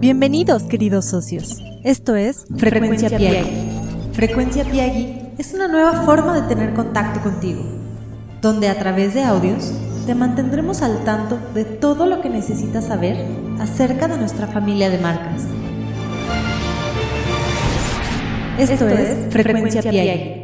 Bienvenidos, queridos socios. Esto es Frecuencia, Piagui. Frecuencia Piagui es una nueva forma de tener contacto contigo, donde a través de audios te mantendremos al tanto de todo lo que necesitas saber acerca de nuestra familia de marcas. Esto, es Frecuencia, Frecuencia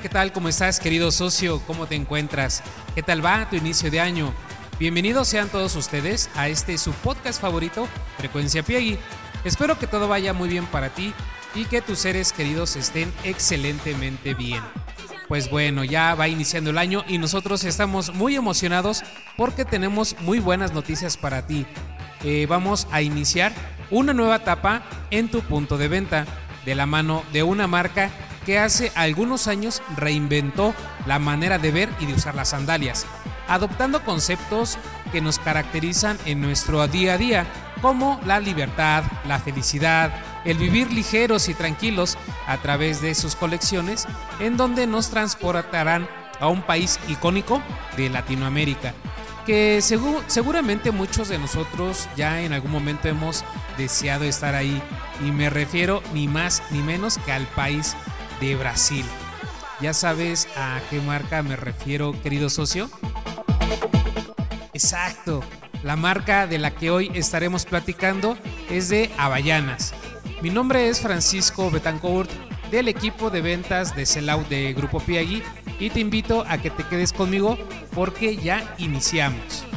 ¿qué tal? ¿Cómo estás, querido socio? ¿Cómo te encuentras? ¿Qué tal va tu inicio de año? Bienvenidos sean todos ustedes a este su podcast favorito, Frecuencia Piegui. Espero que todo vaya muy bien para ti y que tus seres queridos estén excelentemente bien. Pues bueno, ya va iniciando el año y nosotros estamos muy emocionados porque tenemos muy buenas noticias para ti. Eh, vamos a iniciar una nueva etapa en tu punto de venta de la mano de una marca que hace algunos años reinventó la manera de ver y de usar las sandalias, adoptando conceptos que nos caracterizan en nuestro día a día, como la libertad, la felicidad, el vivir ligeros y tranquilos a través de sus colecciones, en donde nos transportarán a un país icónico de Latinoamérica, que seguramente muchos de nosotros ya en algún momento hemos deseado estar ahí, y me refiero ni más ni menos que al país de Brasil. ¿Ya sabes a qué marca me refiero, querido socio? Exacto, la marca de la que hoy estaremos platicando es de Avellanas. Mi nombre es Francisco Betancourt del equipo de ventas de Sellout de Grupo Piagui y te invito a que te quedes conmigo porque ya iniciamos.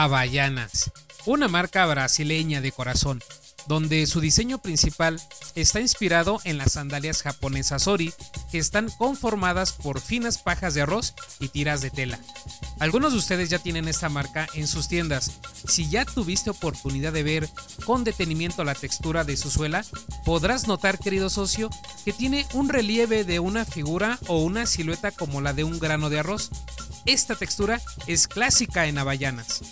Havaianas, una marca brasileña de corazón, donde su diseño principal está inspirado en las sandalias japonesas Ori, que están conformadas por finas pajas de arroz y tiras de tela. Algunos de ustedes ya tienen esta marca en sus tiendas. Si ya tuviste oportunidad de ver con detenimiento la textura de su suela, podrás notar, querido socio, que tiene un relieve de una figura o una silueta como la de un grano de arroz. Esta textura es clásica en Havaianas.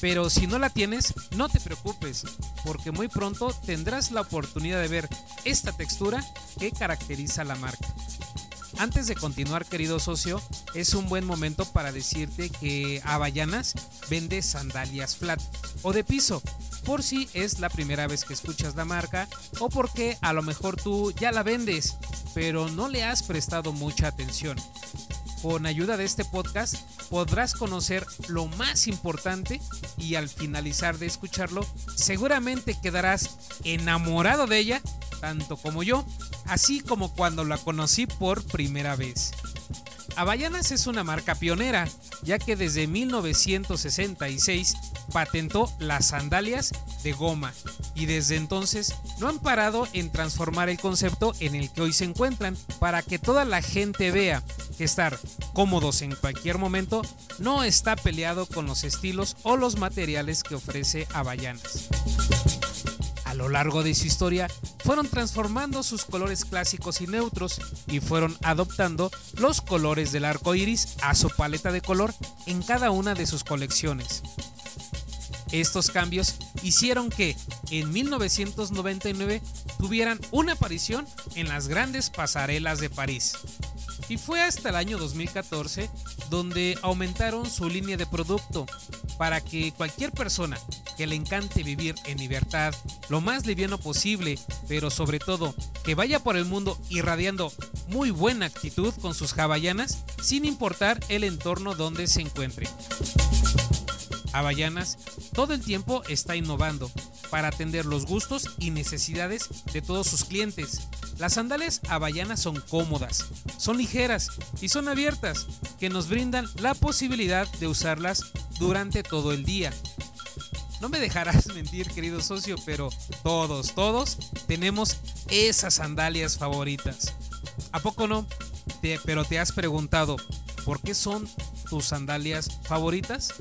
Pero si no la tienes, no te preocupes, porque muy pronto tendrás la oportunidad de ver esta textura que caracteriza la marca. Antes de continuar, querido socio, es un buen momento para decirte que Havaianas vende sandalias flat o de piso, por si es la primera vez que escuchas la marca o porque a lo mejor tú ya la vendes, pero no le has prestado mucha atención. Con ayuda de este podcast podrás conocer lo más importante y al finalizar de escucharlo seguramente quedarás enamorado de ella, tanto como yo, así como cuando la conocí por primera vez. Havaianas es una marca pionera, ya que desde 1966 patentó las sandalias de goma y desde entonces no han parado en transformar el concepto en el que hoy se encuentran. Para que toda la gente vea que estar cómodos en cualquier momento no está peleado con los estilos o los materiales que ofrece Havaianas lo largo de su historia fueron transformando sus colores clásicos y neutros y fueron adoptando los colores del arco iris a su paleta de color en cada una de sus colecciones. Estos cambios hicieron que en 1999 tuvieran una aparición en las grandes pasarelas de París. Y fue hasta el año 2014 donde aumentaron su línea de producto para que cualquier persona que le encante vivir en libertad, lo más liviano posible, pero sobre todo que vaya por el mundo irradiando muy buena actitud con sus jabayanas, sin importar el entorno donde se encuentre. Havaianas todo el tiempo está innovando para atender los gustos y necesidades de todos sus clientes. Las sandalias havaianas son cómodas, son ligeras y son abiertas, que nos brindan la posibilidad de usarlas durante todo el día. No me dejarás mentir, querido socio, pero todos, todos tenemos esas sandalias favoritas. ¿A poco no? pero te has preguntado, ¿por qué son tus sandalias favoritas?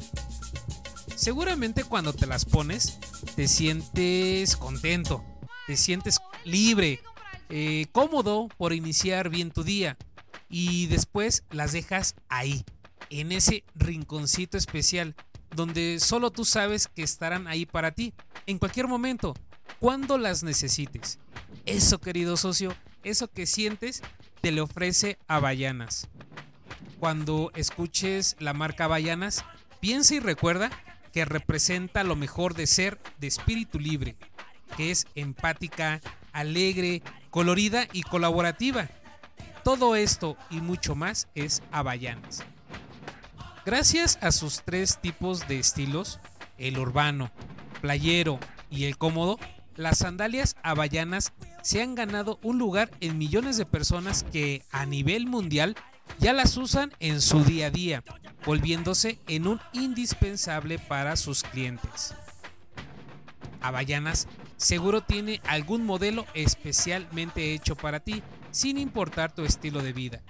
Seguramente cuando te las pones, te sientes contento, te sientes libre, eh, cómodo por iniciar bien tu día. y después las dejas ahí, en ese rinconcito especial, donde solo tú sabes que estarán ahí para ti, en cualquier momento, cuando las necesites. Eso, querido socio, eso que sientes, te le ofrece Avellanas. Cuando escuches la marca Avellanas, piensa y recuerda que representa lo mejor de ser de espíritu libre, que es empática, alegre, colorida y colaborativa. Todo esto y mucho más es Avellanas. Gracias a sus tres tipos de estilos, el urbano, playero y el cómodo, las sandalias hawaianas se han ganado un lugar en millones de personas que a nivel mundial ya las usan en su día a día, volviéndose en un indispensable para sus clientes. Havaianas seguro tiene algún modelo especialmente hecho para ti, sin importar tu estilo de vida.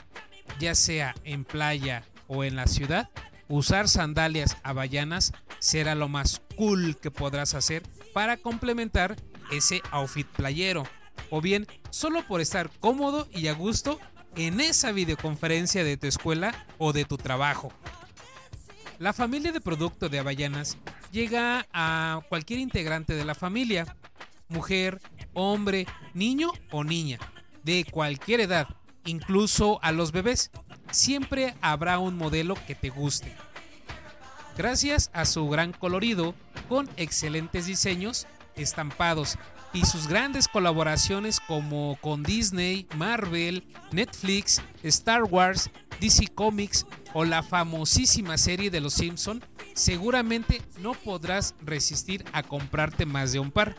Ya sea en playa o en la ciudad, usar sandalias havaianas será lo más cool que podrás hacer para complementar ese outfit playero. O bien, solo por estar cómodo y a gusto en esa videoconferencia de tu escuela o de tu trabajo. La familia de producto de Havaianas llega a cualquier integrante de la familia, mujer, hombre, niño o niña, de cualquier edad, incluso a los bebés. Siempre habrá un modelo que te guste. Gracias a su gran colorido, con excelentes diseños, estampados y sus grandes colaboraciones como con Disney, Marvel, Netflix, Star Wars, DC Comics o la famosísima serie de Los Simpson, seguramente no podrás resistir a comprarte más de un par.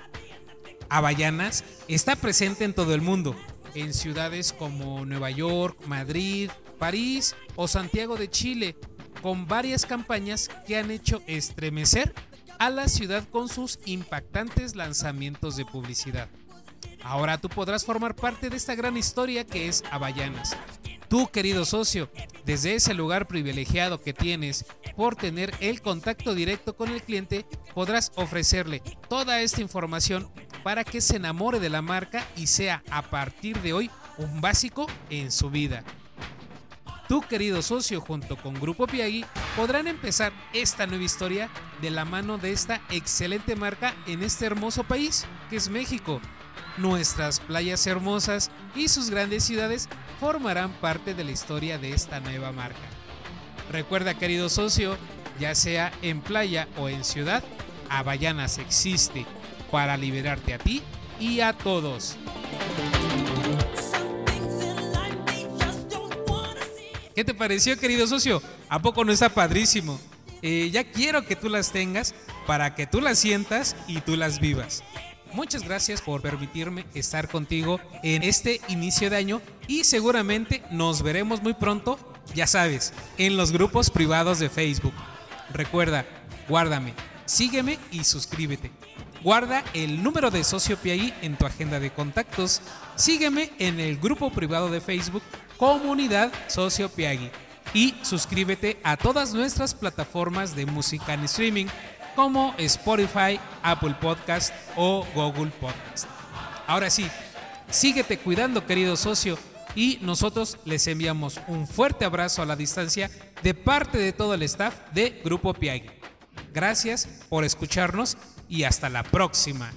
Havaianas está presente en todo el mundo, en ciudades como Nueva York, Madrid, París o Santiago de Chile, con varias campañas que han hecho estremecer a la ciudad con sus impactantes lanzamientos de publicidad. Ahora tú podrás formar parte de esta gran historia que es Havaianas. Tú, querido socio, desde ese lugar privilegiado que tienes por tener el contacto directo con el cliente, podrás ofrecerle toda esta información para que se enamore de la marca y sea a partir de hoy un básico en su vida. Tu querido socio, junto con Grupo Piagui, podrán empezar esta nueva historia de la mano de esta excelente marca en este hermoso país que es México. Nuestras playas hermosas y sus grandes ciudades formarán parte de la historia de esta nueva marca. Recuerda, querido socio, ya sea en playa o en ciudad, Avallanas existe para liberarte a ti y a todos. ¿Qué te pareció, querido socio? ¿A poco no está padrísimo? Eh, ya quiero que tú las tengas para que tú las sientas y tú las vivas. Muchas gracias por permitirme estar contigo en este inicio de año y seguramente nos veremos muy pronto, ya sabes, en los grupos privados de Facebook. Recuerda, guárdame, sígueme y suscríbete. Guarda el número de Socio PI en tu agenda de contactos. Sígueme en el grupo privado de Facebook Comunidad Socio Piagui y suscríbete a todas nuestras plataformas de música en streaming como Spotify, Apple Podcast o Google Podcast. Ahora sí, síguete cuidando querido socio y nosotros les enviamos un fuerte abrazo a la distancia de parte de todo el staff de Grupo Piagui. Gracias por escucharnos y hasta la próxima.